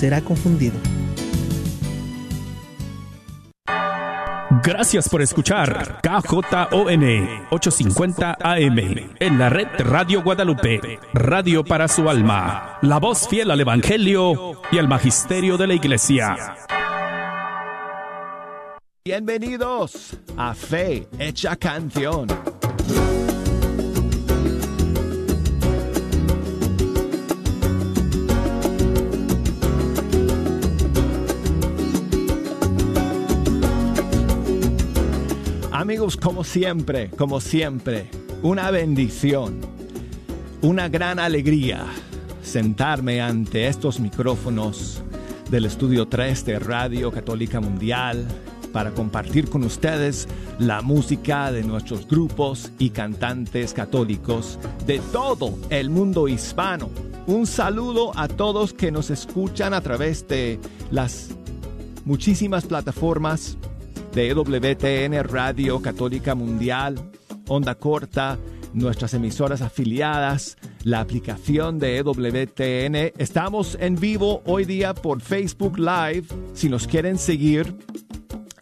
será confundido. Gracias por escuchar KJON 850 AM en la red Radio Guadalupe, radio para su alma, la voz fiel al Evangelio y al Magisterio de la Iglesia. Bienvenidos a Fe Hecha Canción. Amigos, como siempre, como siempre, una bendición, una gran alegría sentarme ante estos micrófonos del Estudio 3 de Radio Católica Mundial para compartir con ustedes la música de nuestros grupos y cantantes católicos de todo el mundo hispano. Un saludo a todos que nos escuchan a través de las muchísimas plataformas de EWTN Radio Católica Mundial, Onda Corta, nuestras emisoras afiliadas, la aplicación de EWTN. Estamos en vivo hoy día por Facebook Live. Si nos quieren seguir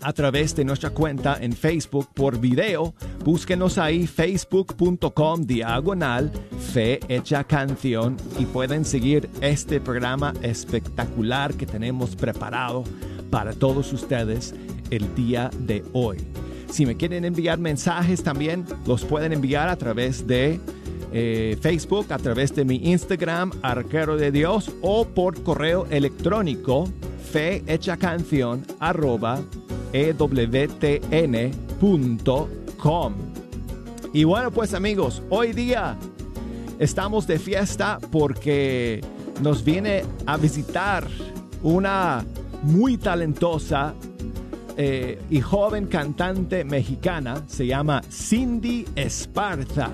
a través de nuestra cuenta en Facebook por video, búsquenos ahí facebook.com diagonal fe hecha canción y pueden seguir este programa espectacular que tenemos preparado para todos ustedes el día de hoy. Si me quieren enviar mensajes también, los pueden enviar a través de eh, Facebook, a través de mi Instagram, Arquero de Dios, o por correo electrónico, fe canción arroba ewtn.com. Y bueno, pues amigos, hoy día estamos de fiesta porque nos viene a visitar una muy talentosa eh, y joven cantante mexicana, se llama Cindy Esparza.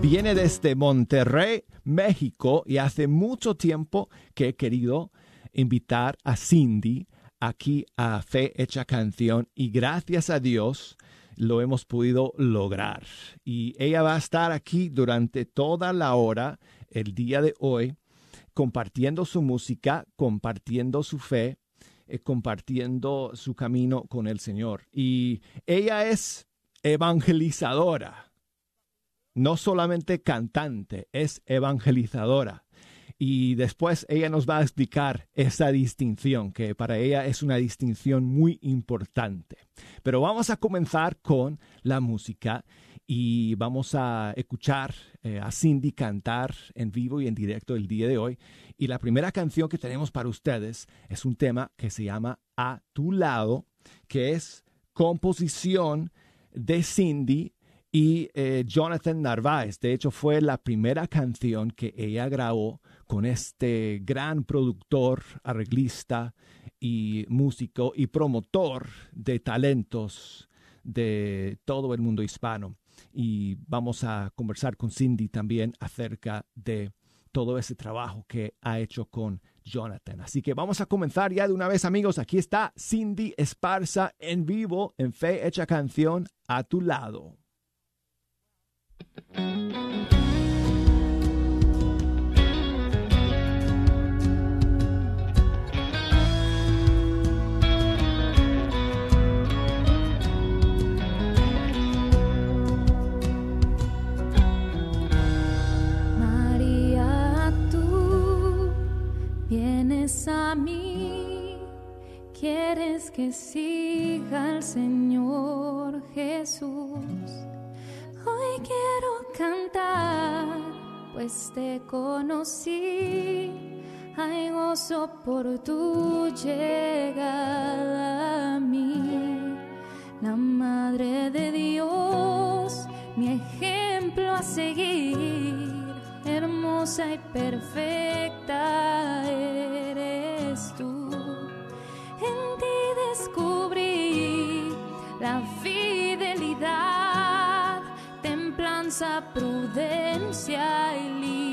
Viene desde Monterrey, México, y hace mucho tiempo que he querido invitar a Cindy aquí a Fe Hecha Canción y gracias a Dios lo hemos podido lograr. Y ella va a estar aquí durante toda la hora, el día de hoy, compartiendo su música, compartiendo su fe eh, compartiendo su camino con el Señor. Y ella es evangelizadora, no solamente cantante, es evangelizadora. Y después ella nos va a explicar esa distinción, que para ella es una distinción muy importante. Pero vamos a comenzar con la música y vamos a escuchar eh, a Cindy cantar en vivo y en directo el día de hoy. Y la primera canción que tenemos para ustedes es un tema que se llama A tu lado, que es composición de Cindy y eh, Jonathan Narváez. De hecho, fue la primera canción que ella grabó con este gran productor, arreglista y músico y promotor de talentos de todo el mundo hispano. Y vamos a conversar con Cindy también acerca de todo ese trabajo que ha hecho con Jonathan. Así que vamos a comenzar ya de una vez amigos. Aquí está Cindy Esparza en vivo en Fe Hecha Canción a tu lado. Que siga al Señor Jesús. Hoy quiero cantar, pues te conocí. Hay gozo por tu llegada a mí, la Madre de Dios, mi ejemplo a seguir hermosa y perfecta eres descubrí la fidelidad, templanza, prudencia y libertad.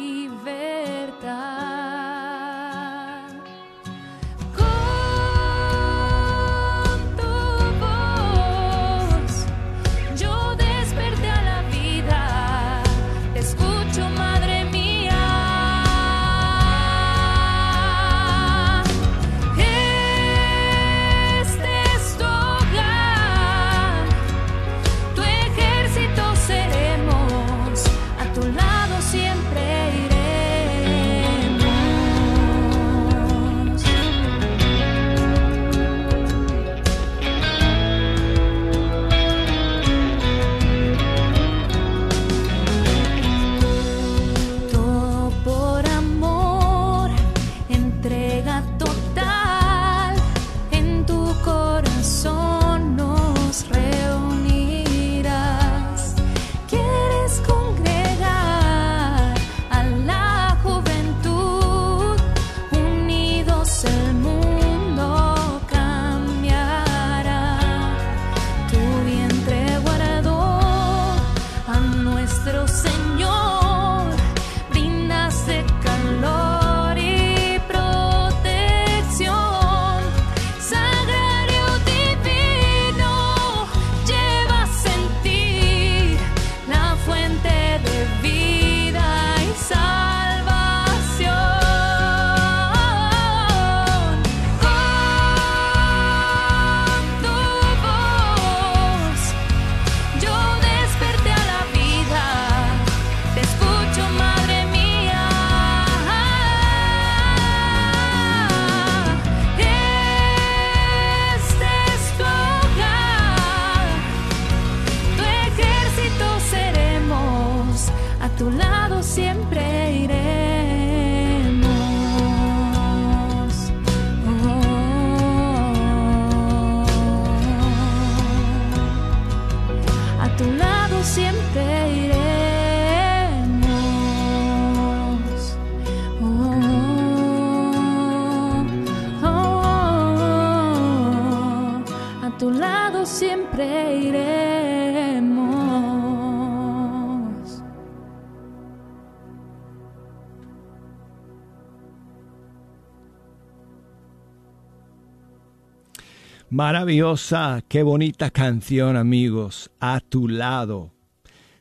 Maravillosa, qué bonita canción amigos, a tu lado.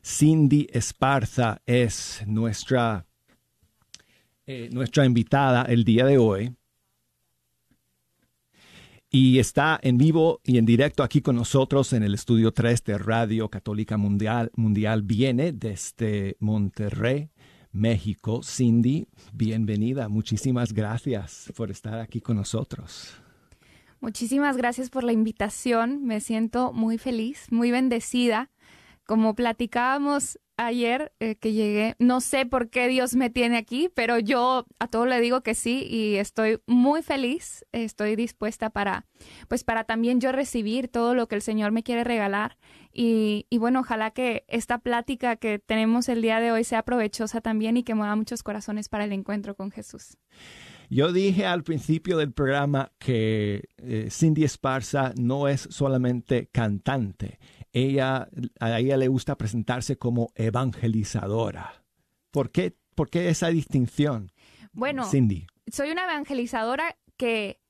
Cindy Esparza es nuestra, eh, nuestra invitada el día de hoy. Y está en vivo y en directo aquí con nosotros en el estudio 3 de Radio Católica Mundial. Mundial viene desde Monterrey, México. Cindy, bienvenida. Muchísimas gracias por estar aquí con nosotros. Muchísimas gracias por la invitación. Me siento muy feliz, muy bendecida. Como platicábamos ayer eh, que llegué, no sé por qué Dios me tiene aquí, pero yo a todo le digo que sí y estoy muy feliz. Estoy dispuesta para, pues para también yo recibir todo lo que el Señor me quiere regalar. Y, y bueno, ojalá que esta plática que tenemos el día de hoy sea provechosa también y que mueva muchos corazones para el encuentro con Jesús. Yo dije al principio del programa que eh, Cindy Esparza no es solamente cantante, ella, a ella le gusta presentarse como evangelizadora. ¿Por qué, por qué esa distinción? Bueno, Cindy. soy una evangelizadora que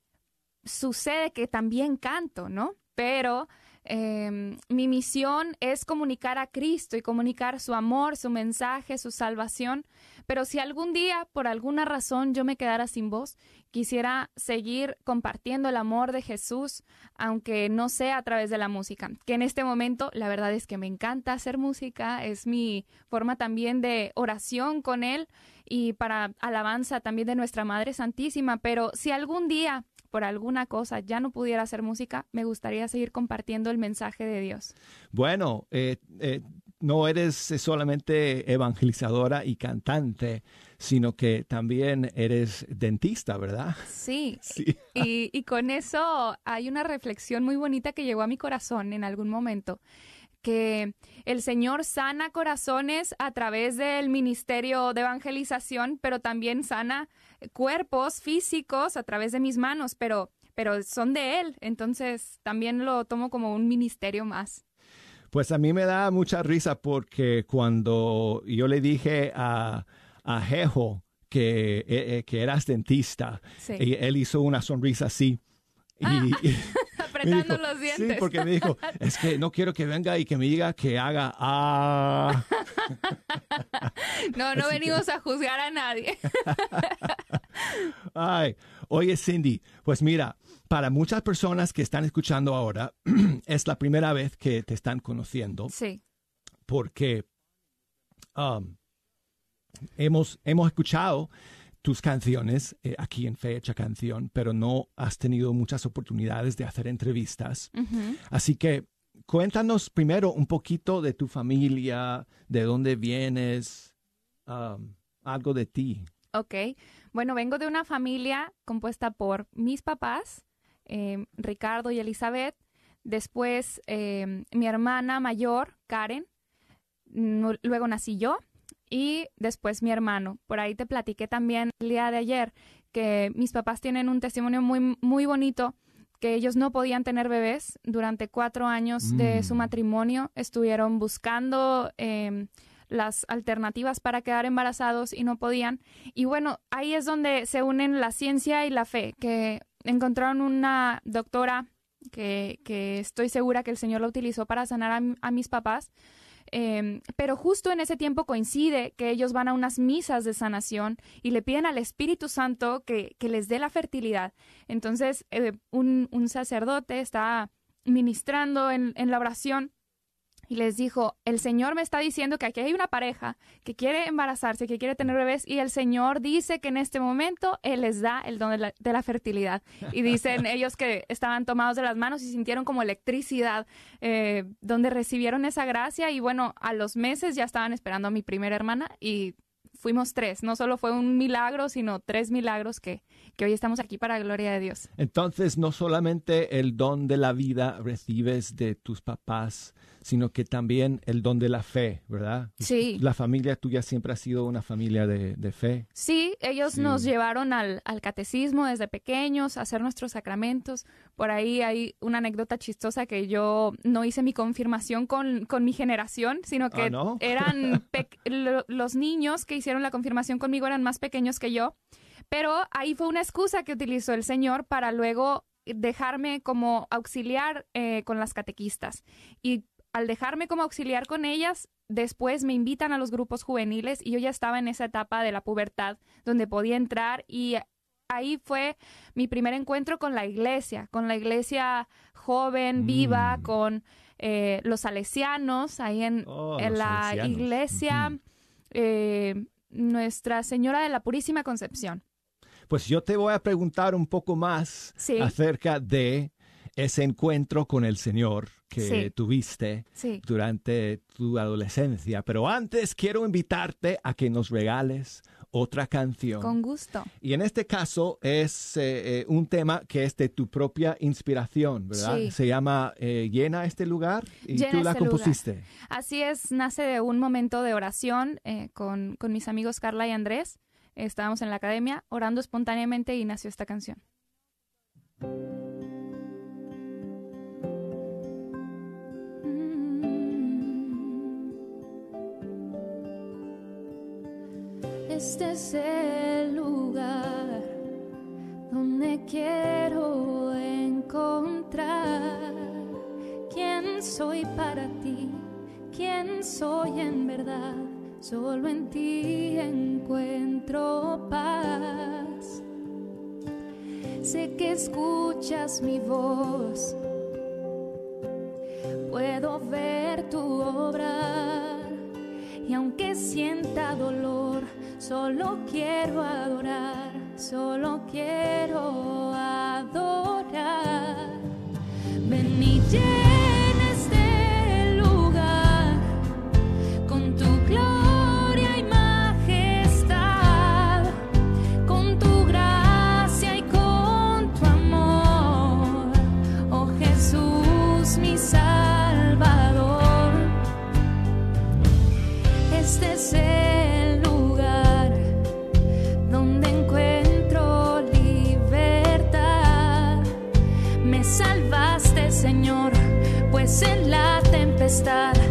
sucede que también canto, ¿no? Pero eh, mi misión es comunicar a Cristo y comunicar su amor, su mensaje, su salvación. Pero si algún día, por alguna razón, yo me quedara sin voz, quisiera seguir compartiendo el amor de Jesús, aunque no sea a través de la música. Que en este momento, la verdad es que me encanta hacer música, es mi forma también de oración con Él y para alabanza también de nuestra Madre Santísima. Pero si algún día por alguna cosa ya no pudiera hacer música, me gustaría seguir compartiendo el mensaje de Dios. Bueno, eh, eh, no eres solamente evangelizadora y cantante, sino que también eres dentista, ¿verdad? Sí. Sí. Y, y con eso hay una reflexión muy bonita que llegó a mi corazón en algún momento que el Señor sana corazones a través del ministerio de evangelización, pero también sana cuerpos físicos a través de mis manos, pero, pero son de Él. Entonces también lo tomo como un ministerio más. Pues a mí me da mucha risa porque cuando yo le dije a, a Jejo que, eh, que eras dentista, Sí. él hizo una sonrisa así. Y, Ah, y Apretando dijo- los dientes. Sí, porque me dijo, es que no quiero que venga y que me diga que haga ah. No, no venimos a juzgar a nadie. Ay, oye Cindy, pues mira, para muchas personas que están escuchando ahora, es la primera vez que te están conociendo Sí, porque um, hemos, hemos escuchado tus canciones eh, aquí en Fecha Canción, pero no has tenido muchas oportunidades de hacer entrevistas. Así que cuéntanos primero un poquito de tu familia, de dónde vienes, um, algo de ti. Ok. Bueno, vengo de una familia compuesta por mis papás, eh, Ricardo y Elizabeth, después eh, mi hermana mayor, Karen, luego nací yo y después mi hermano. Por ahí te platiqué también el día de ayer que mis papás tienen un testimonio muy, muy bonito que ellos no podían tener bebés durante cuatro años de su Mm. matrimonio. Estuvieron buscando eh, las alternativas para quedar embarazados y no podían. Y bueno, ahí es donde se unen la ciencia y la fe, que encontraron una doctora que, que estoy segura que el Señor la utilizó para sanar a, a mis papás. Eh, pero justo en ese tiempo coincide que ellos van a unas misas de sanación y le piden al Espíritu Santo que, que les dé la fertilidad. Entonces, eh, un, un sacerdote está ministrando en, en la oración y les dijo, el Señor me está diciendo que aquí hay una pareja que quiere embarazarse, que quiere tener bebés, y el Señor dice que en este momento Él les da el don de la, de la fertilidad. Y dicen ellos que estaban tomados de las manos y sintieron como electricidad, eh, donde recibieron esa gracia y bueno, a los meses ya estaban esperando a mi primera hermana y fuimos tres. No solo fue un milagro, sino tres milagros que, que hoy estamos aquí para la gloria de Dios. Entonces, no solamente el don de la vida recibes de tus papás, sino que también el don de la fe, ¿verdad? Sí. La familia tuya siempre ha sido una familia de, de fe. Sí, ellos Sí. nos llevaron al, al catecismo desde pequeños, a hacer nuestros sacramentos. Por ahí hay una anécdota chistosa que yo no hice mi confirmación con, con mi generación, sino que Ah, ¿no? eran los niños que hicieron la confirmación conmigo eran más pequeños que yo. Pero ahí fue una excusa que utilizó el Señor para luego dejarme como auxiliar eh, con las catequistas. Y al dejarme como auxiliar con ellas, después me invitan a los grupos juveniles y yo ya estaba en esa etapa de la pubertad donde podía entrar y ahí fue mi primer encuentro con la iglesia, con la iglesia joven, viva, Mm. con eh, los salesianos, ahí en, Oh, en la salesianos. iglesia eh, Nuestra Señora de la Purísima Concepción. Pues yo te voy a preguntar un poco más Sí. acerca de ese encuentro con el Señor que Sí. tuviste Sí. durante tu adolescencia. Pero antes quiero invitarte a que nos regales otra canción. Con gusto. Y en este caso es eh, eh, un tema que es de tu propia inspiración, ¿verdad? Sí. Se llama eh, Llena este lugar y Llena tú la este lugar. compusiste. Así es, nace de un momento de oración con, con mis amigos Carla y Andrés. Estábamos en la academia orando espontáneamente y nació esta canción. Este es el lugar donde quiero encontrar quién soy para ti, quién soy en verdad. Solo en ti encuentro paz. Sé que escuchas mi voz, puedo ver tu obra. Y aunque sienta dolor, solo quiero adorar, solo quiero adorar. Tempestad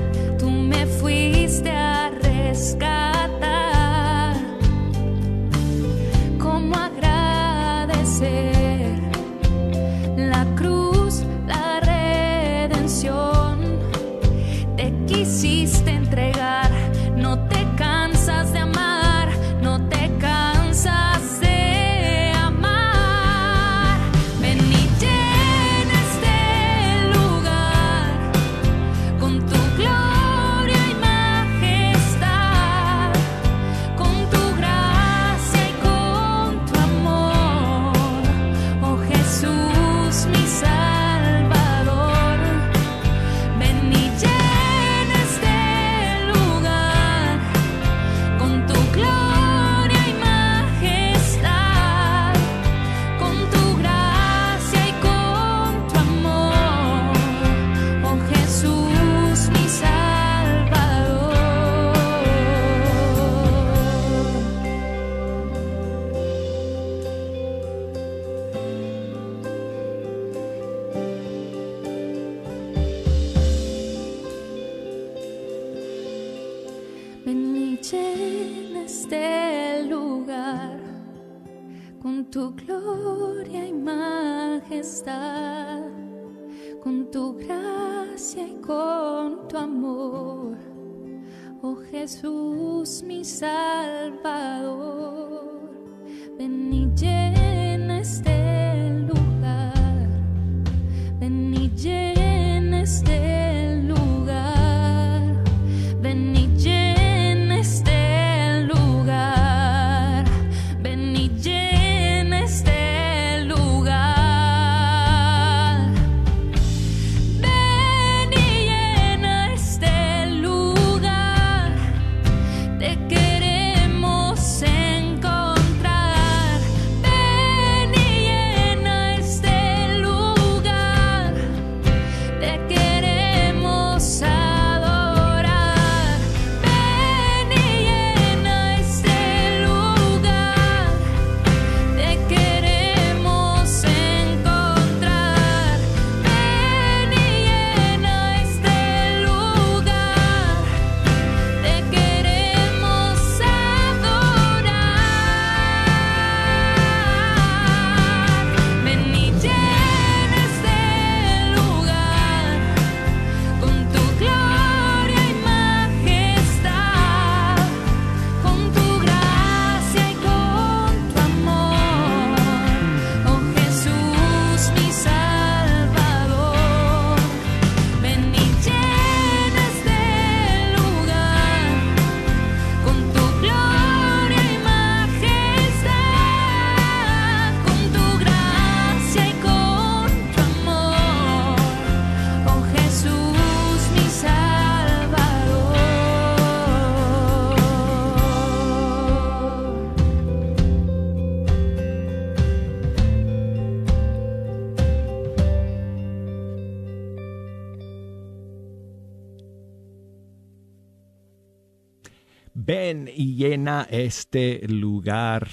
este lugar.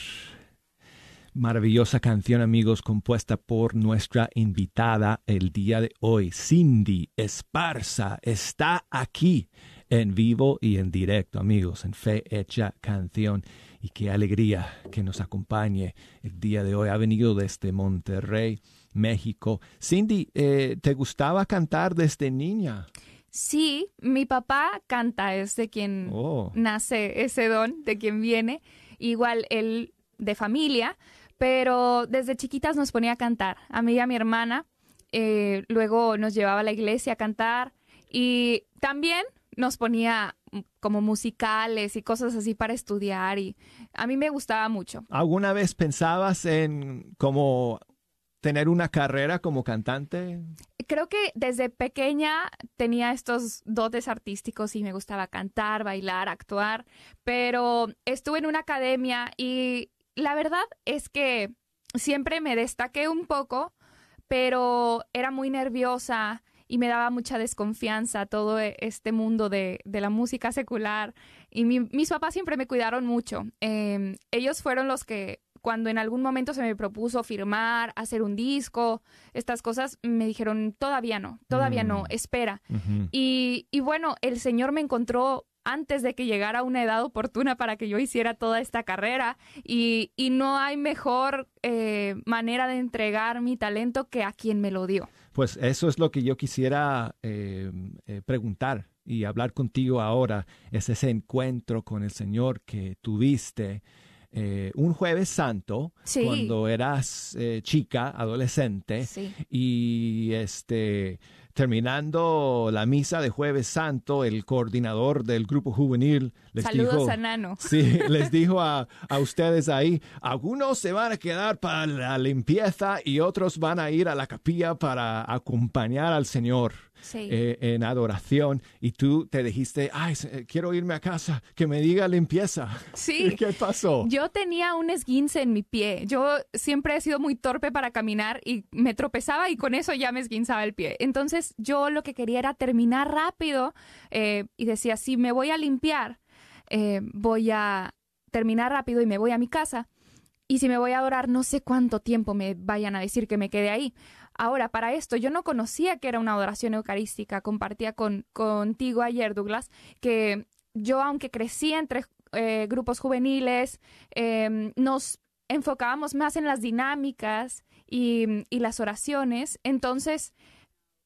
Maravillosa canción, amigos, compuesta por nuestra invitada el día de hoy, Cindy Esparza. Está aquí en vivo y en directo, amigos, en Fe Hecha Canción. Y qué alegría que nos acompañe el día de hoy. Ha venido desde Monterrey, México. Cindy, eh, ¿te gustaba cantar desde niña? Sí, mi papá canta, es de quien Oh. nace ese don, de quien viene. Igual él de familia, pero desde chiquitas nos ponía a cantar, a mí y a mi hermana. eh, luego nos llevaba a la iglesia a cantar y también nos ponía como musicales y cosas así para estudiar y a mí me gustaba mucho. ¿Alguna vez pensabas en como tener una carrera como cantante? Creo que desde pequeña tenía estos dotes artísticos y me gustaba cantar, bailar, actuar, pero estuve en una academia y la verdad es que siempre me destaqué un poco, pero era muy nerviosa y me daba mucha desconfianza todo e- este mundo de, de la música secular. Y mi- mis papás siempre me cuidaron mucho. Eh, ellos fueron los que cuando en algún momento se me propuso firmar, hacer un disco, estas cosas, me dijeron, todavía no, todavía no, Mm. espera. Y, y bueno, el Señor me encontró antes de que llegara una edad oportuna para que yo hiciera toda esta carrera y, y no hay mejor eh, manera de entregar mi talento que a quien me lo dio. Pues eso es lo que yo quisiera eh, eh, preguntar y hablar contigo ahora. Es ese encuentro con el Señor que tuviste eh, un jueves santo Sí. cuando eras eh, chica, adolescente. Sí. Y este, terminando la misa de jueves santo, el coordinador del grupo juvenil les Saludos dijo... a Nano. Sí, les dijo a, a ustedes ahí, algunos se van a quedar para la limpieza y otros van a ir a la capilla para acompañar al Señor Sí. eh, en adoración. Y tú te dijiste, ay, quiero irme a casa, que me diga limpieza. Sí. ¿Qué pasó? Yo tenía un esguince en mi pie. Yo siempre he sido muy torpe para caminar y me tropezaba y con eso ya me esguinzaba el pie. Entonces yo lo que quería era terminar rápido eh, y decía, si me voy a limpiar, eh, voy a terminar rápido y me voy a mi casa. Y si me voy a adorar, no sé cuánto tiempo me vayan a decir que me quede ahí. Ahora, para esto, yo no conocía que era una adoración eucarística. Compartía con, contigo ayer, Douglas, que yo, aunque crecí entre eh, grupos juveniles, eh, nos enfocábamos más en las dinámicas y, y las oraciones. Entonces,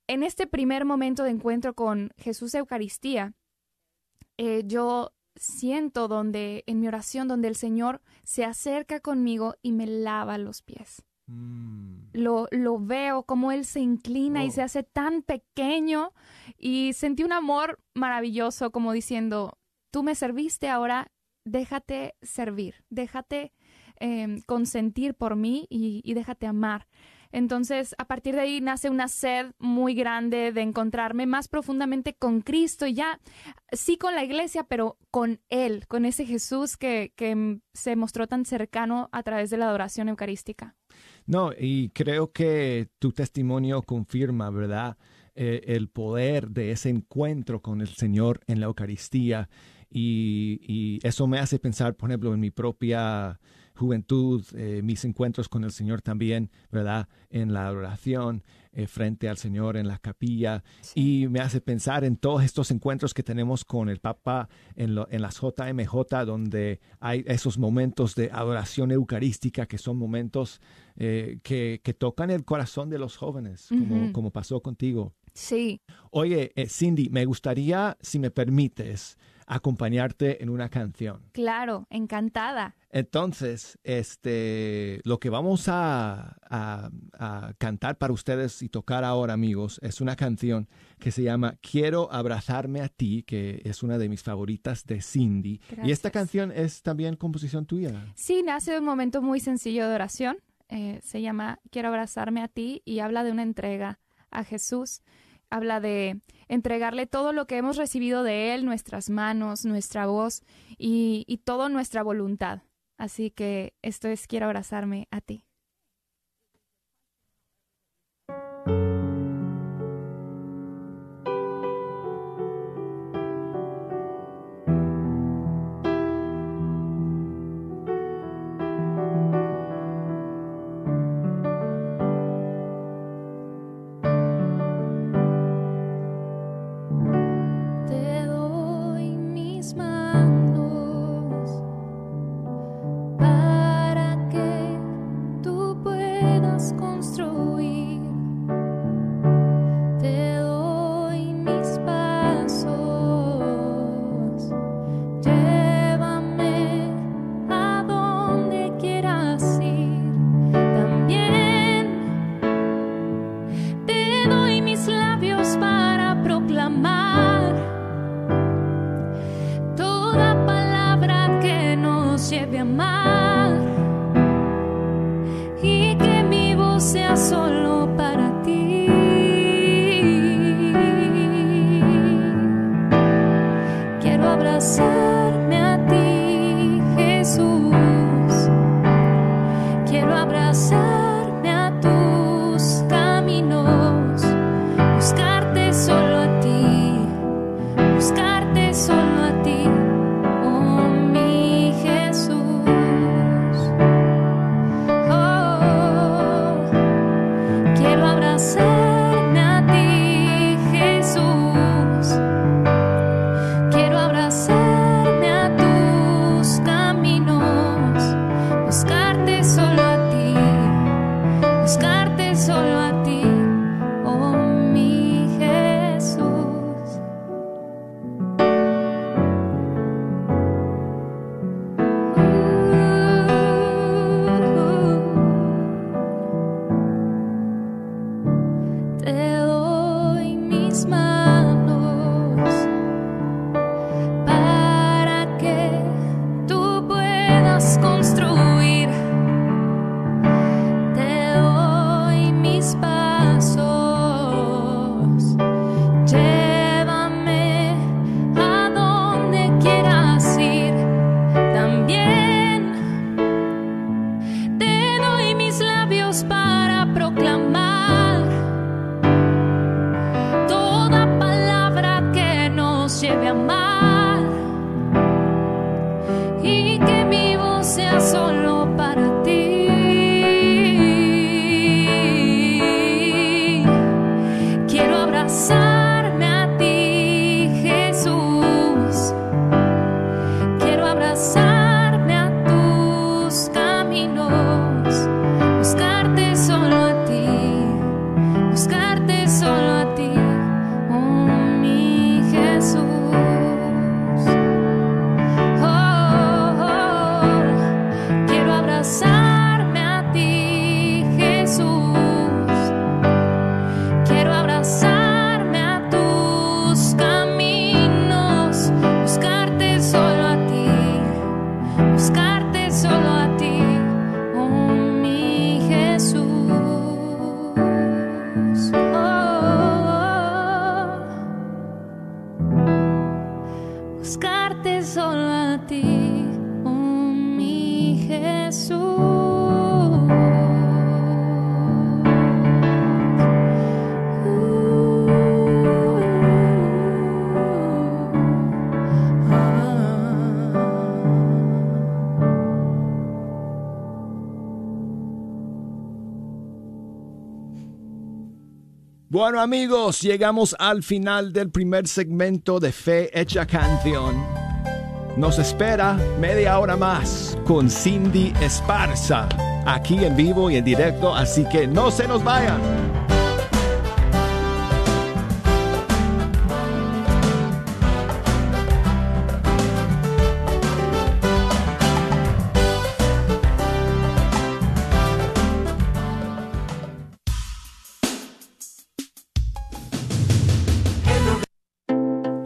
en este primer momento de encuentro con Jesús Eucaristía, eh, yo siento donde, en mi oración, donde el Señor se acerca conmigo y me lava los pies. Mm, Lo, lo veo como Él se inclina y Oh. se hace tan pequeño y sentí un amor maravilloso como diciendo, tú me serviste, ahora déjate servir, déjate eh, consentir por mí y, y déjate amar. Entonces, a partir de ahí nace una sed muy grande de encontrarme más profundamente con Cristo y ya, sí con la iglesia, pero con Él, con ese Jesús que, que se mostró tan cercano a través de la adoración eucarística. No, y creo que tu testimonio confirma, ¿verdad? Eh, el poder de ese encuentro con el Señor en la Eucaristía. Y, y eso me hace pensar, por ejemplo, en mi propia juventud, eh, mis encuentros con el Señor también, ¿verdad? En la adoración, eh, frente al Señor en la capilla. Y me hace pensar en todos estos encuentros que tenemos con el Papa en, lo- en las JMJ, donde hay esos momentos de adoración eucarística que son momentos eh, que, que tocan el corazón de los jóvenes, como, como pasó contigo. Sí, Oye, eh, Cindy, me gustaría, si me permites, acompañarte en una canción. claro, encantada. Entonces, este, lo que vamos a, a- a cantar para ustedes y tocar ahora, amigos, es una canción que se llama Quiero abrazarme a ti, que es una de mis favoritas de Cindy. Y esta canción es también composición tuya. Sí, nace de un momento muy sencillo de oración. Eh, se llama Quiero abrazarme a ti y habla de una entrega a Jesús. Habla de entregarle todo lo que hemos recibido de Él, nuestras manos, nuestra voz y, y toda nuestra voluntad. Así que esto es Quiero abrazarme a ti. Bueno amigos, llegamos al final del primer segmento de Fe Hecha Canción. Nos espera media hora más con Cindy Esparza, aquí en vivo y en directo, así que no se nos vayan.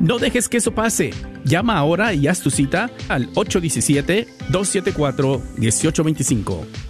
No dejes que eso pase. Llama ahora y haz tu cita al 817-274-1825.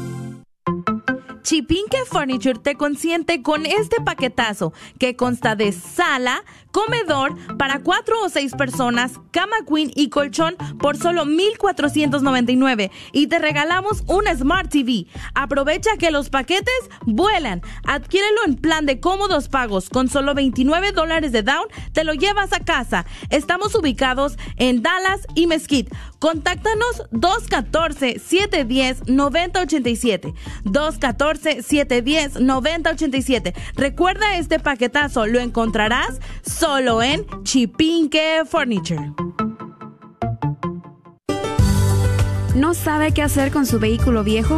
Chipinque Furniture te consiente con este paquetazo que consta de sala, comedor para cuatro o seis personas, cama queen y colchón por solo 1,499 y te regalamos una Smart TV. Aprovecha que los paquetes vuelan. Adquiérelo en plan de cómodos pagos con solo 29 dólares de down. Te lo llevas a casa. Estamos ubicados en Dallas y Mesquite. Contáctanos 214-710-9087. 214-710-9087. Recuerda este paquetazo, lo encontrarás solo en Chipinque Furniture. ¿No sabe qué hacer con su vehículo viejo?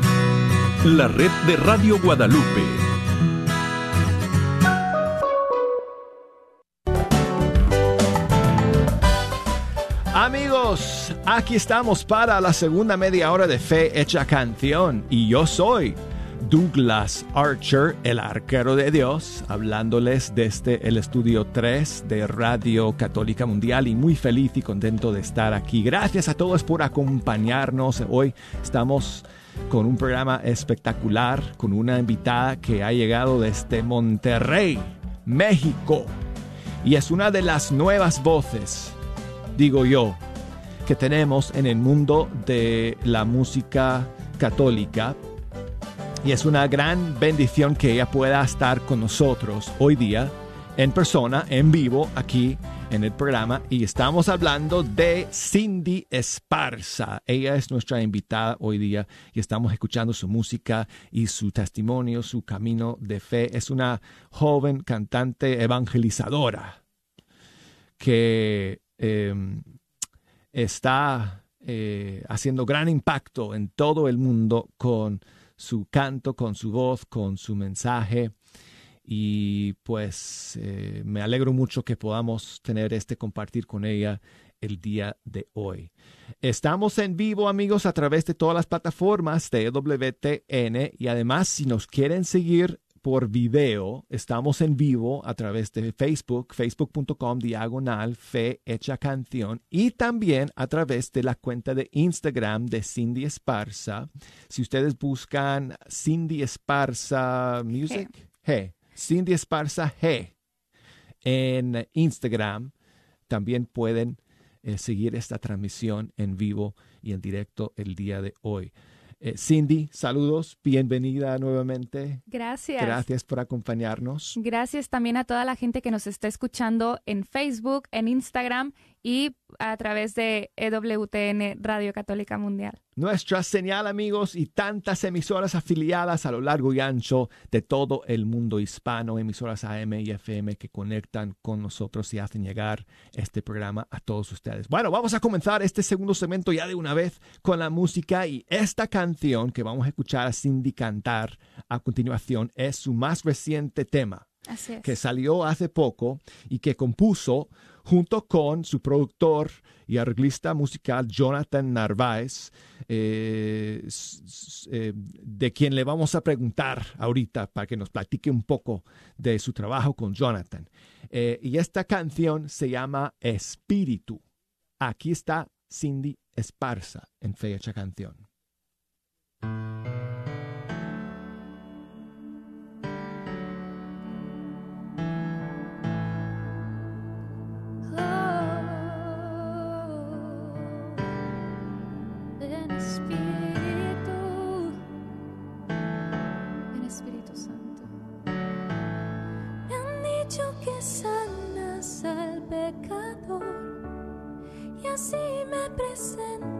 la red de Radio Guadalupe. Amigos, aquí estamos para la segunda media hora de Fe Hecha Canción y yo soy Douglas Archer, el arquero de Dios, hablándoles desde el estudio 3 de Radio Católica Mundial y muy feliz y contento de estar aquí. Gracias a todos por acompañarnos. Hoy estamos con un programa espectacular, con una invitada que ha llegado desde Monterrey, México. Y es una de las nuevas voces, digo yo, que tenemos en el mundo de la música católica. Y es una gran bendición que ella pueda estar con nosotros hoy día, en persona, en vivo, aquí en el programa y estamos hablando de Cindy Esparza. Ella es nuestra invitada hoy día y estamos escuchando su música y su testimonio, su camino de fe. Es una joven cantante evangelizadora que em, está eh, haciendo gran impacto en todo el mundo con su canto, con su voz, con su mensaje y pues eh, me alegro mucho que podamos tener este compartir con ella el día de hoy. Estamos en vivo amigos a través de todas las plataformas de WTN y además si nos quieren seguir por video, estamos en vivo a través de Facebook, facebook.com diagonal fe hecha canción y también a través de la cuenta de Instagram de Cindy Esparza. Si ustedes buscan Cindy Esparza Music, hey Cindy Esparza G en Instagram. También pueden eh, seguir esta transmisión en vivo y en directo el día de hoy. Eh, Cindy, saludos, bienvenida nuevamente. Gracias. Gracias por acompañarnos. Gracias también a toda la gente que nos está escuchando en Facebook, en Instagram y a través de EWTN Radio Católica Mundial. Nuestra señal, amigos, y tantas emisoras afiliadas a lo largo y ancho de todo el mundo hispano, emisoras AM y FM que conectan con nosotros y hacen llegar este programa a todos ustedes. Bueno, vamos a comenzar este segundo segmento ya de una vez con la música y esta canción que vamos a escuchar a Cindy cantar a continuación es su más reciente tema. Así es. que salió hace poco y que compuso junto con su productor y arreglista musical Jonathan Narváez, eh, eh, de quien le vamos a preguntar ahorita para que nos platique un poco de su trabajo con Jonathan. Eh, y esta canción se llama Espíritu. Aquí está Cindy Esparza en Fecha Canción. así me presento.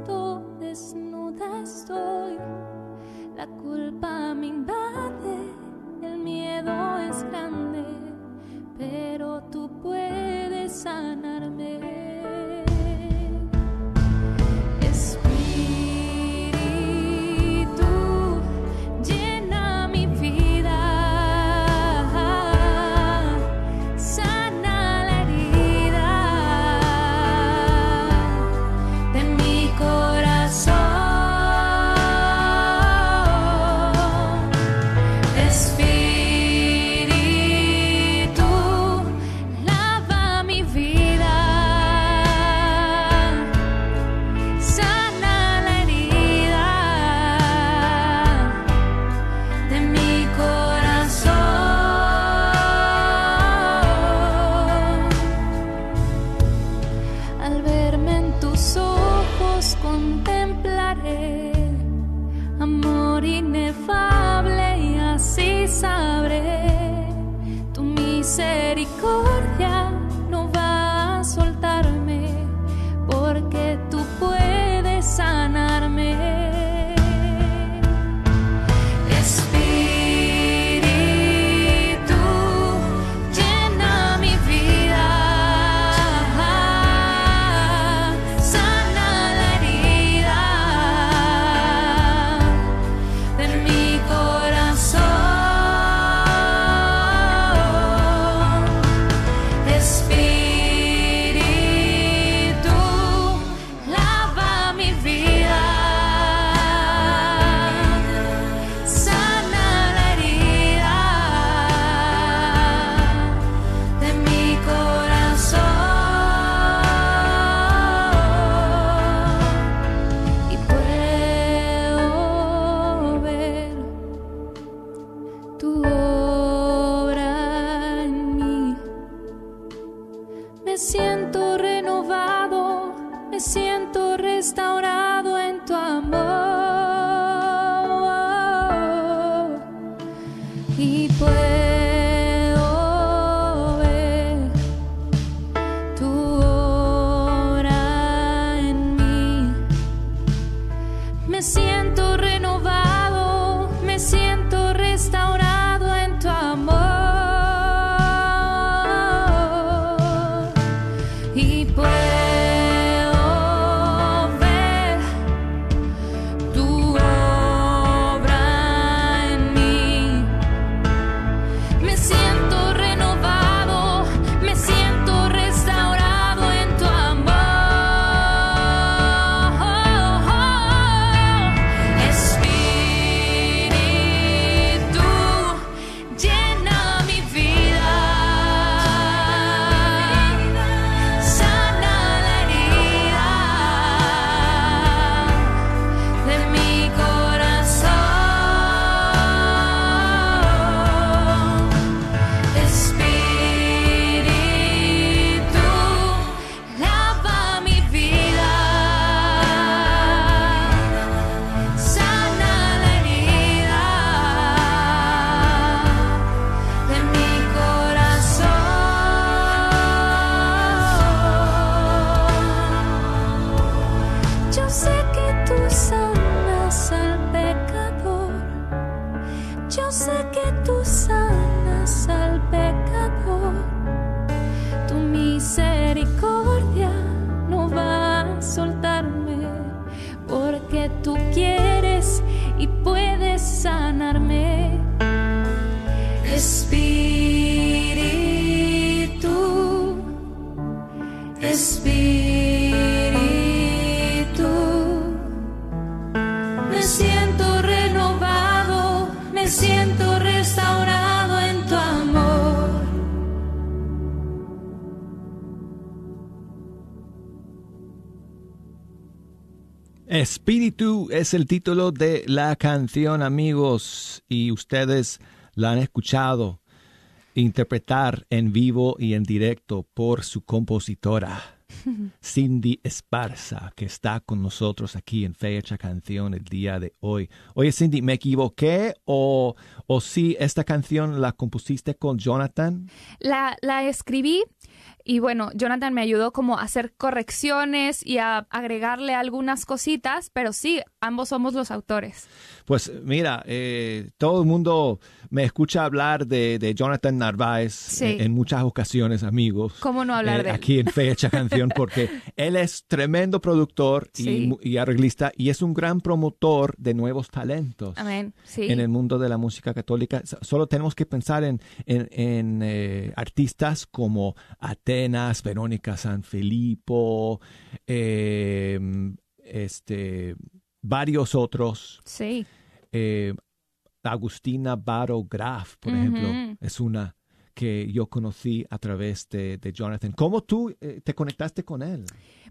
Espíritu es el título de la canción, amigos, y ustedes la han escuchado interpretar en vivo y en directo por su compositora. Cindy Esparza, que está con nosotros aquí en Fecha Canción el día de hoy. Oye, Cindy, ¿me equivoqué o, o si esta canción la compusiste con Jonathan? La, la escribí y bueno, Jonathan me ayudó como a hacer correcciones y a agregarle algunas cositas, pero sí, ambos somos los autores. Pues mira, eh, todo el mundo me escucha hablar de, de Jonathan Narváez en, en, muchas ocasiones, amigos. ¿Cómo no hablar eh, de él? Aquí en Fecha Canción, porque él es tremendo productor Sí. y, y arreglista y es un gran promotor de nuevos talentos. Amén, sí. En el mundo de la música católica, solo tenemos que pensar en, en, en, eh, artistas como Verónica Sanfilippo, eh, este, varios otros. Sí. Eh, Agustina Baro Graf, por ejemplo, es una que yo conocí a través de, de Jonathan. ¿Cómo tú eh, te conectaste con él?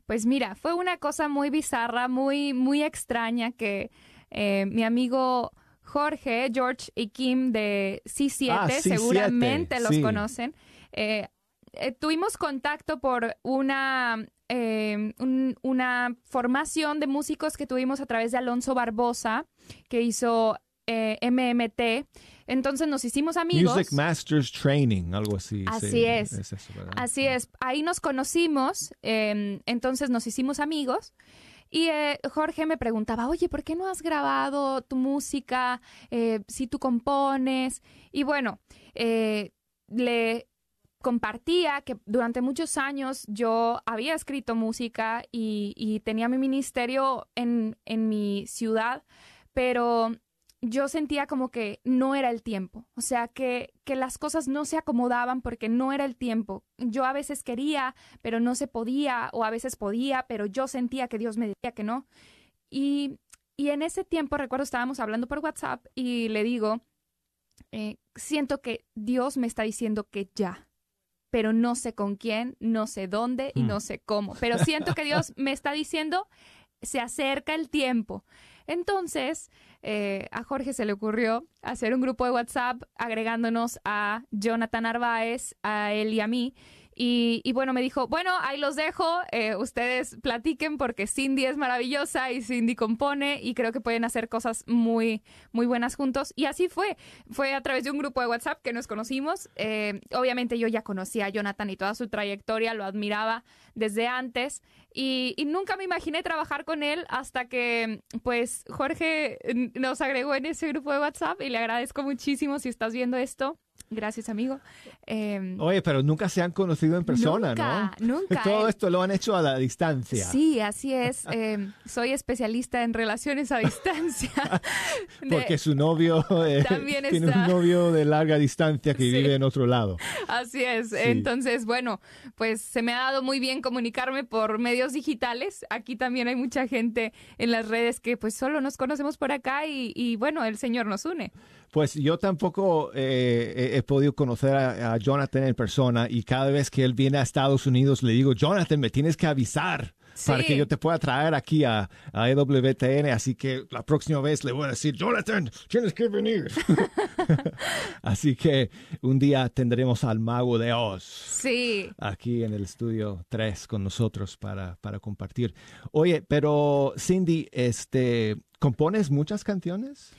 Pues mira, fue una cosa muy bizarra, muy, muy extraña que eh, mi amigo Jorge, George y Kim de C7, Ah, C7, seguramente los conocen. eh, eh, tuvimos contacto por una, eh, un- una formación de músicos que tuvimos a través de Alonso Barbosa, que hizo eh, MMT. Entonces nos hicimos amigos. Music Masters Training, algo así. Así sí, es. Así es, ahí nos conocimos, eh, entonces nos hicimos amigos. Y eh, Jorge me preguntaba, oye, ¿por qué no has grabado tu música? Si tú compones. Y bueno, le compartía que durante muchos años yo había escrito música y, tenía mi ministerio en, en mi ciudad, pero yo sentía como que no era el tiempo, o sea, que, que las cosas no se acomodaban porque no era el tiempo. Yo a veces quería, pero no se podía, o a veces podía, pero yo sentía que Dios me decía que no. Y, y en ese tiempo, recuerdo, estábamos hablando por WhatsApp y le digo, eh, siento que Dios me está diciendo que ya, pero no sé con quién, no sé dónde y Hmm. no sé cómo, pero siento que Dios me está diciendo, se acerca el tiempo. Entonces, eh, a Jorge se le ocurrió hacer un grupo de WhatsApp agregándonos a Jonathan Narváez, a él y a mí. Y, bueno, me dijo, bueno, ahí los dejo, eh, ustedes platiquen porque Cindy es maravillosa y Cindy compone y creo que pueden hacer cosas muy, muy buenas juntos. Y así fue, fue a través de un grupo de WhatsApp que nos conocimos. Eh, obviamente yo ya conocía a Jonathan y toda su trayectoria, lo admiraba desde antes y, y nunca me imaginé trabajar con él hasta que pues Jorge nos agregó en ese grupo de WhatsApp y le agradezco muchísimo si estás viendo esto. Gracias, amigo. Eh, Oye, pero nunca se han conocido en persona, Nunca, ¿no? nunca, Todo eh. esto lo han hecho a la distancia. Sí, así es. Eh, soy especialista en relaciones a distancia. De- Porque su novio eh, También tiene está. un novio de larga distancia que Sí. vive en otro lado. Así es. Sí. Entonces, bueno, pues se me ha dado muy bien comunicarme por medios digitales. Aquí también hay mucha gente en las redes que pues solo nos conocemos por acá y, y, bueno, el Señor nos une. Pues yo tampoco eh, he, podido conocer a, a Jonathan en persona y cada vez que él viene a Estados Unidos le digo, Jonathan, me tienes que avisar para que yo te pueda traer aquí a, a EWTN. Así que la próxima vez le voy a decir, Jonathan, tienes que venir. así que un día tendremos al mago de Oz. Sí. aquí en el estudio 3 con nosotros para, para compartir. Oye, pero Cindy, este, ¿compones muchas canciones?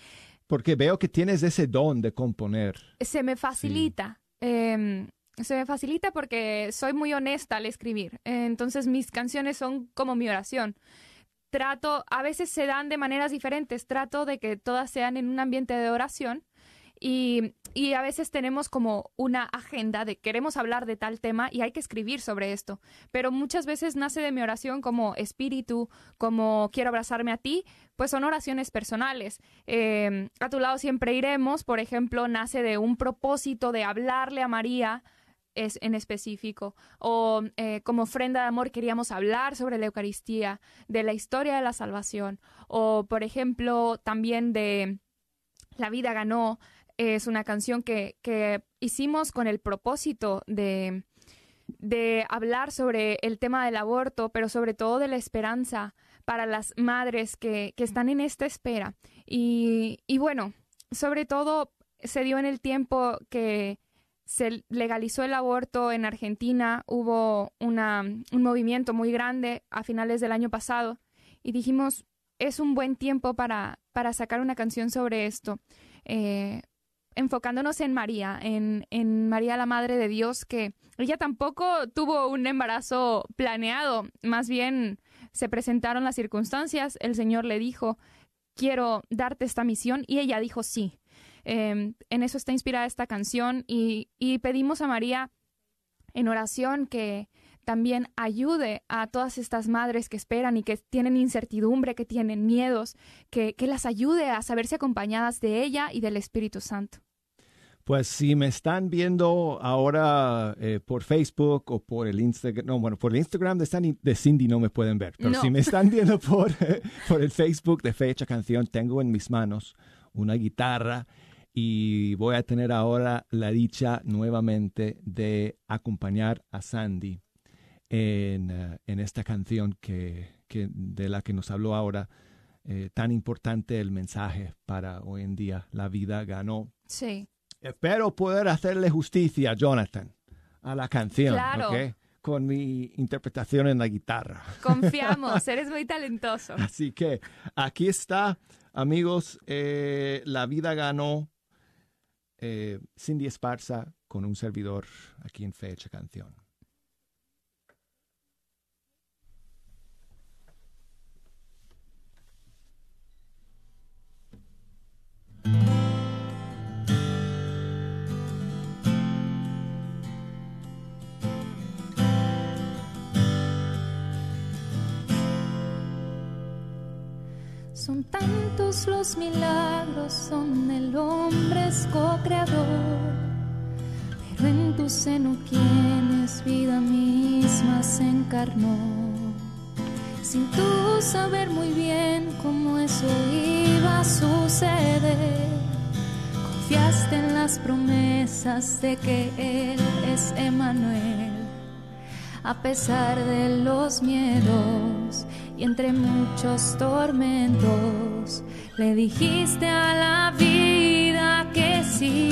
Porque veo que tienes ese don de componer. Se me facilita. eh, se me facilita porque soy muy honesta al escribir. Entonces mis canciones son como mi oración. Trato, a veces se dan de maneras diferentes. Trato de que todas sean en un ambiente de oración. Y, y a veces tenemos como una agenda de queremos hablar de tal tema y hay que escribir sobre esto. Pero muchas veces nace de mi oración como espíritu, como quiero abrazarme a ti, pues son oraciones personales. Eh, a tu lado siempre iremos, por ejemplo, nace de un propósito de hablarle a María es en específico. O eh, como ofrenda de amor queríamos hablar sobre la Eucaristía, de la historia de la salvación. O, por ejemplo, también de La vida ganó. Es una canción que, que hicimos con el propósito de, de hablar sobre el tema del aborto, pero sobre todo de la esperanza para las madres que, que están en esta espera. Y, y bueno, sobre todo se dio en el tiempo que se legalizó el aborto en Argentina, hubo una, un movimiento muy grande a finales del año pasado y dijimos, es un buen tiempo para, para sacar una canción sobre esto, eh, enfocándonos en María, en, en María la Madre de Dios, que ella tampoco tuvo un embarazo planeado, más bien se presentaron las circunstancias, el Señor le dijo, quiero darte esta misión y ella dijo sí. Em, en eso está inspirada esta canción y, y pedimos a María en oración que también ayude a todas estas madres que esperan y que tienen incertidumbre, que tienen miedos, que, que las ayude a saberse acompañadas de ella y del Espíritu Santo. Pues si me están viendo ahora eh, por Facebook o por el Instagram, no, bueno, por el Instagram de, Sandy- de Cindy no me pueden ver, pero No. si me están viendo por, por el Facebook de Fecha Canción, tengo en mis manos una guitarra y voy a tener ahora la dicha nuevamente de acompañar a Sandy en, eh, en esta canción que, que- de la que nos habló ahora. Eh, tan importante el mensaje para hoy en día. La vida ganó. Sí. Espero poder hacerle justicia, Jonathan, a la canción, Claro. ¿ok? Con mi interpretación en la guitarra. Confiamos, eres muy talentoso. Así que aquí está, amigos, eh, La vida ganó eh, Cindy Esparza con un servidor aquí en Fecha Canción. Son tantos los milagros, son el hombre es co-creador. Pero en tu seno quienes vida misma se encarnó. Sin tú saber muy bien cómo eso iba a suceder. Confiaste en las promesas de que Él es Emanuel a pesar de los miedos y entre muchos tormentos, le dijiste a la vida que sí.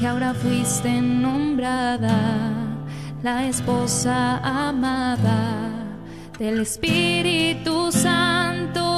Y ahora fuiste nombrada la esposa amada del Espíritu Santo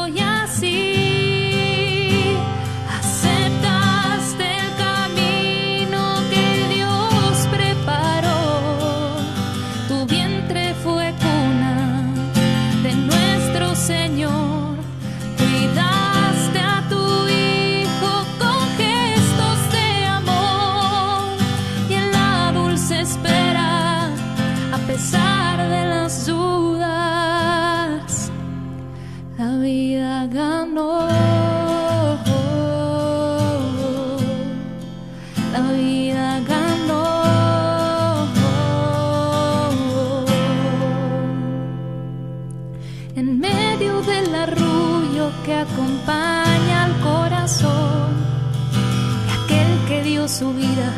su vida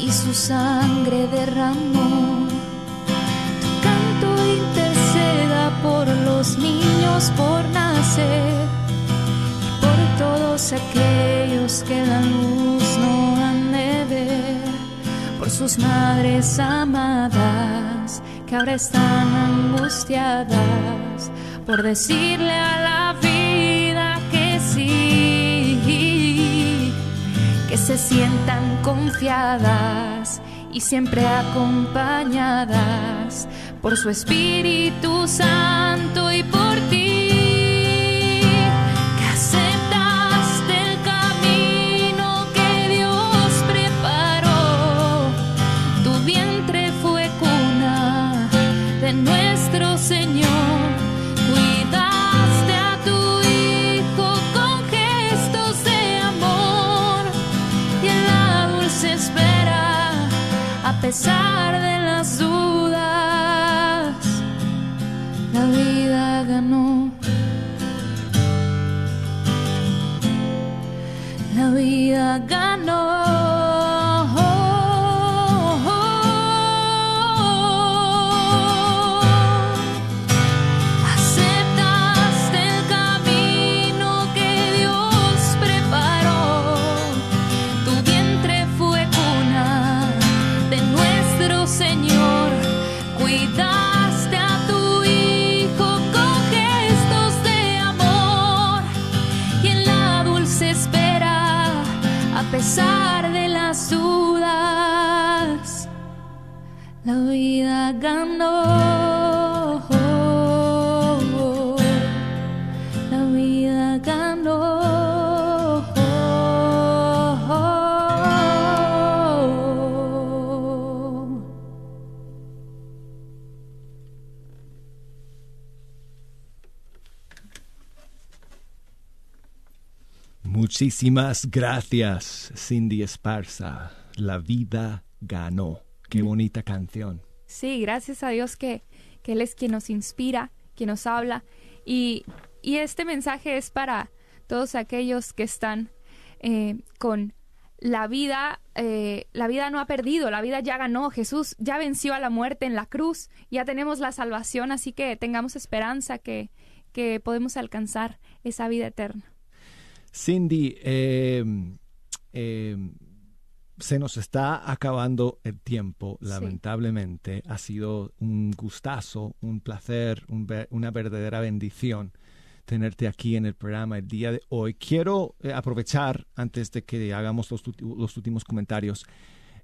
y su sangre derramó. Tu canto interceda por los niños por nacer y por todos aquellos que la luz no han de ver, por sus madres amadas que ahora están angustiadas, por decirle a la vida que se sientan confiadas y siempre acompañadas por su Espíritu Santo y por ti. Pesar de las dudas, la vida ganó. La vida ganó. Muchísimas gracias, Cindy Esparza. La vida ganó. Qué bonita canción. Sí, gracias a Dios que, que Él es quien nos inspira, quien nos habla. Y, y este mensaje es para todos aquellos que están eh, con la vida, eh, la vida no ha perdido, la vida ya ganó, Jesús ya venció a la muerte en la cruz, ya tenemos la salvación, así que tengamos esperanza que, que podemos alcanzar esa vida eterna. Cindy, eh, eh, se nos está acabando el tiempo, lamentablemente. Ha sido un gustazo, un placer, un ver- una verdadera bendición tenerte aquí en el programa el día de hoy. Quiero eh, aprovechar, antes de que hagamos los últimos comentarios,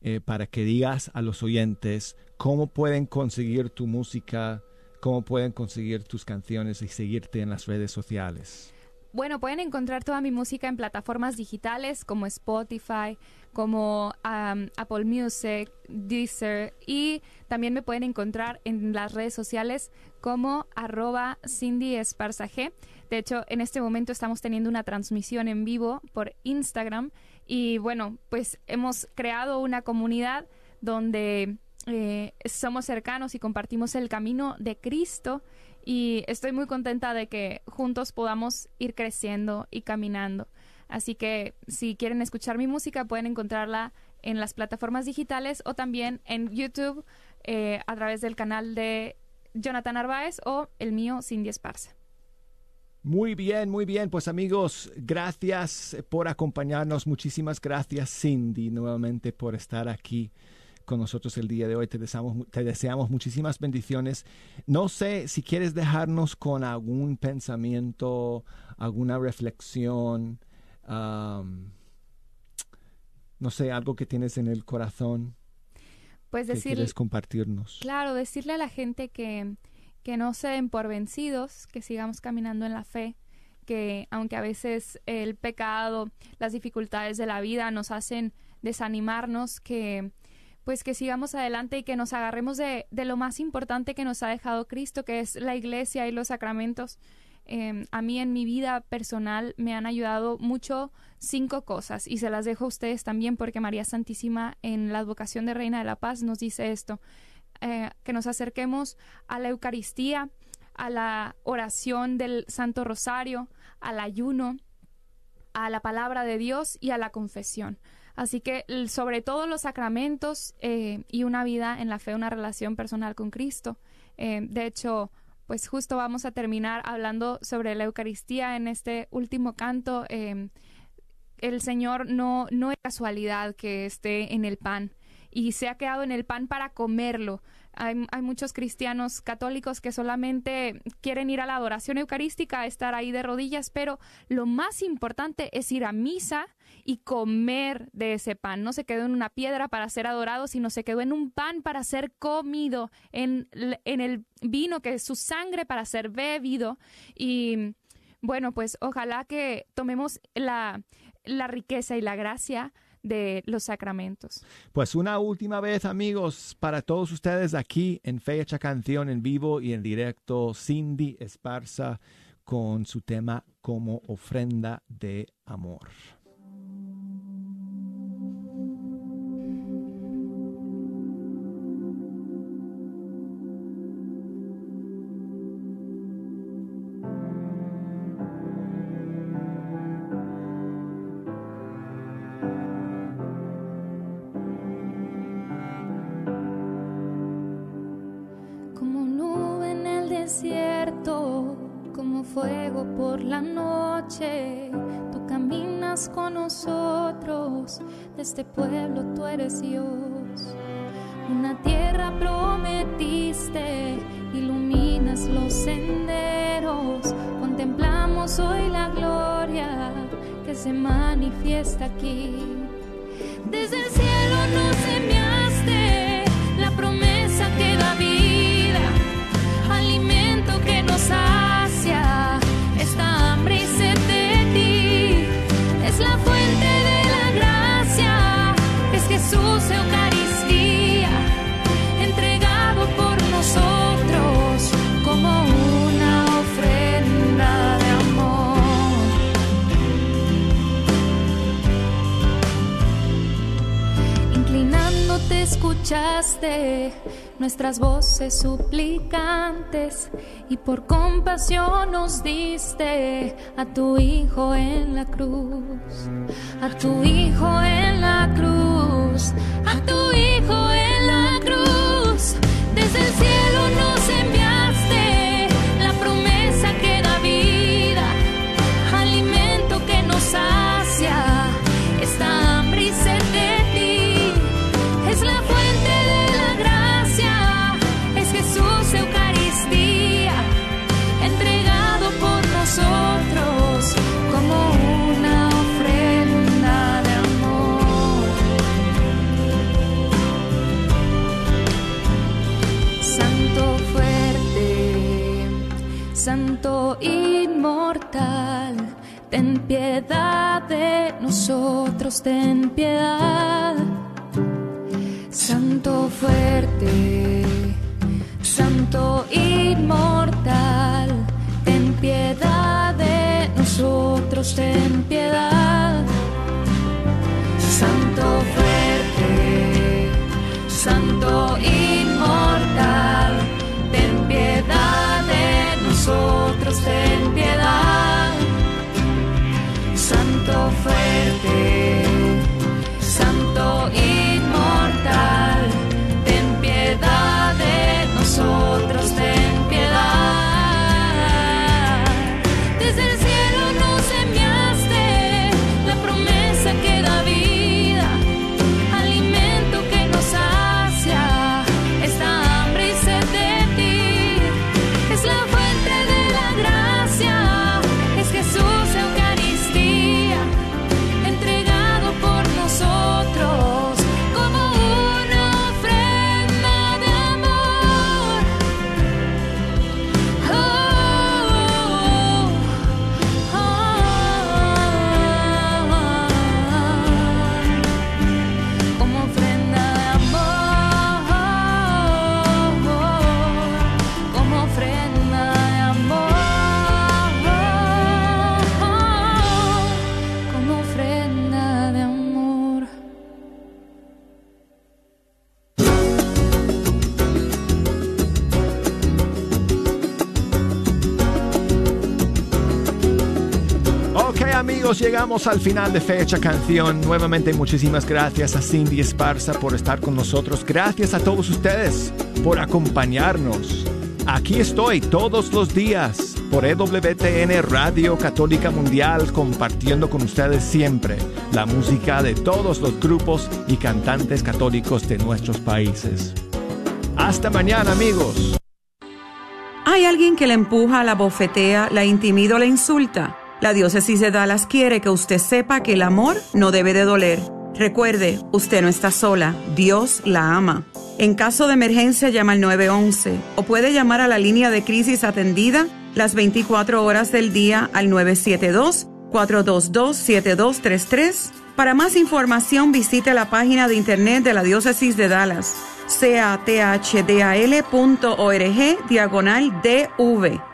eh, para que digas a los oyentes cómo pueden conseguir tu música, cómo pueden conseguir tus canciones y seguirte en las redes sociales. Bueno, pueden encontrar toda mi música en plataformas digitales como Spotify, como Apple Music, Deezer y también me pueden encontrar en las redes sociales como arroba Cindy Esparza G. De hecho, en este momento estamos teniendo una transmisión en vivo por Instagram y bueno, pues hemos creado una comunidad donde eh, somos cercanos y compartimos el camino de Cristo y estoy muy contenta de que juntos podamos ir creciendo y caminando. Así que si quieren escuchar mi música pueden encontrarla en las plataformas digitales o también en YouTube eh, a través del canal de Jonathan Arbaez o el mío Cindy Esparza. Muy bien, muy bien. Pues amigos, gracias por acompañarnos. Muchísimas gracias Cindy nuevamente por estar aquí con nosotros el día de hoy. Te deseamos, te deseamos muchísimas bendiciones. No sé si quieres dejarnos con algún pensamiento, alguna reflexión, um, no sé, algo que tienes en el corazón Pues que decir, quieres compartirnos. claro, decirle a la gente que, que no se den por vencidos, que sigamos caminando en la fe, que aunque a veces el pecado, las dificultades de la vida nos hacen desanimarnos, que pues que sigamos adelante y que nos agarremos de, de lo más importante que nos ha dejado Cristo, que es la iglesia y los sacramentos. Eh, a mí en mi vida personal me han ayudado mucho cinco cosas y se las dejo a ustedes también porque María Santísima en la advocación de Reina de la Paz nos dice esto, eh, que nos acerquemos a la Eucaristía, a la oración del Santo Rosario, al ayuno, a la palabra de Dios y a la confesión. Así que sobre todo los sacramentos eh, y una vida en la fe, una relación personal con Cristo. Eh, de hecho, pues justo vamos a terminar hablando sobre la Eucaristía en este último canto. eh, el Señor no, no es casualidad que esté en el pan y se ha quedado en el pan para comerlo. Hay, muchos cristianos católicos que solamente quieren ir a la adoración eucarística, estar ahí de rodillas, pero lo más importante es ir a misa y comer de ese pan. No se quedó en una piedra para ser adorado, sino se quedó en un pan para ser comido, en, en el vino que es su sangre para ser bebido. Y bueno, pues ojalá que tomemos la, la riqueza y la gracia de los sacramentos. Pues una última vez, amigos, para todos ustedes aquí en Fecha Canción en vivo y en directo, Cindy Esparza con su tema como ofrenda de amor. Este pueblo tú eres Dios. Una tierra prometiste, iluminas los senderos, contemplamos hoy la gloria que se manifiesta aquí. Desde el cielo nos escuchaste nuestras voces suplicantes y por compasión nos diste a tu Hijo en la cruz, a tu Hijo en la cruz, a tu de nosotros, ten piedad. Santo fuerte, Santo inmortal, llegamos al final de Fecha Canción. Nuevamente muchísimas gracias a Cindy Esparza por estar con nosotros. Gracias a todos ustedes por acompañarnos. Aquí estoy todos los días por EWTN Radio Católica Mundial compartiendo con ustedes siempre la música de todos los grupos y cantantes católicos de nuestros países. Hasta mañana amigos. Hay alguien que la empuja, la bofetea, la intimida o la insulta. La diócesis de Dallas quiere que usted sepa que el amor no debe de doler. Recuerde, usted no está sola, Dios la ama. En caso de emergencia llama al 911 o puede llamar a la línea de crisis atendida las 24 horas del día al 972-422-7233. Para más información visite la página de internet de la diócesis de Dallas, cathdal.org diagonal DV.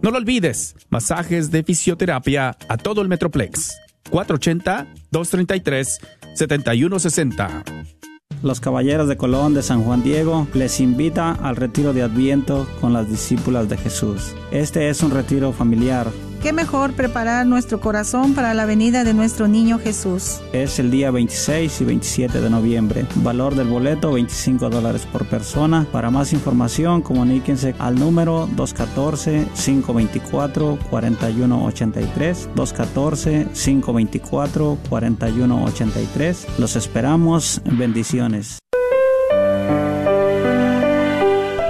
No lo olvides, masajes de fisioterapia a todo el Metroplex. 480-233-7160. Los Caballeros de Colón de San Juan Diego les invita al retiro de Adviento con las discípulas de Jesús. Este es un retiro familiar. Qué mejor preparar nuestro corazón para la venida de nuestro niño Jesús. Es el día 26 y 27 de noviembre. Valor del boleto 25 dólares por persona. Para más información comuníquense al número 214-524-4183. 214-524-4183. Los esperamos. Bendiciones.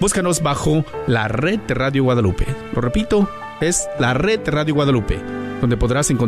Búscanos bajo la red de Radio Guadalupe. Lo repito, es la red de Radio Guadalupe, donde podrás encontrar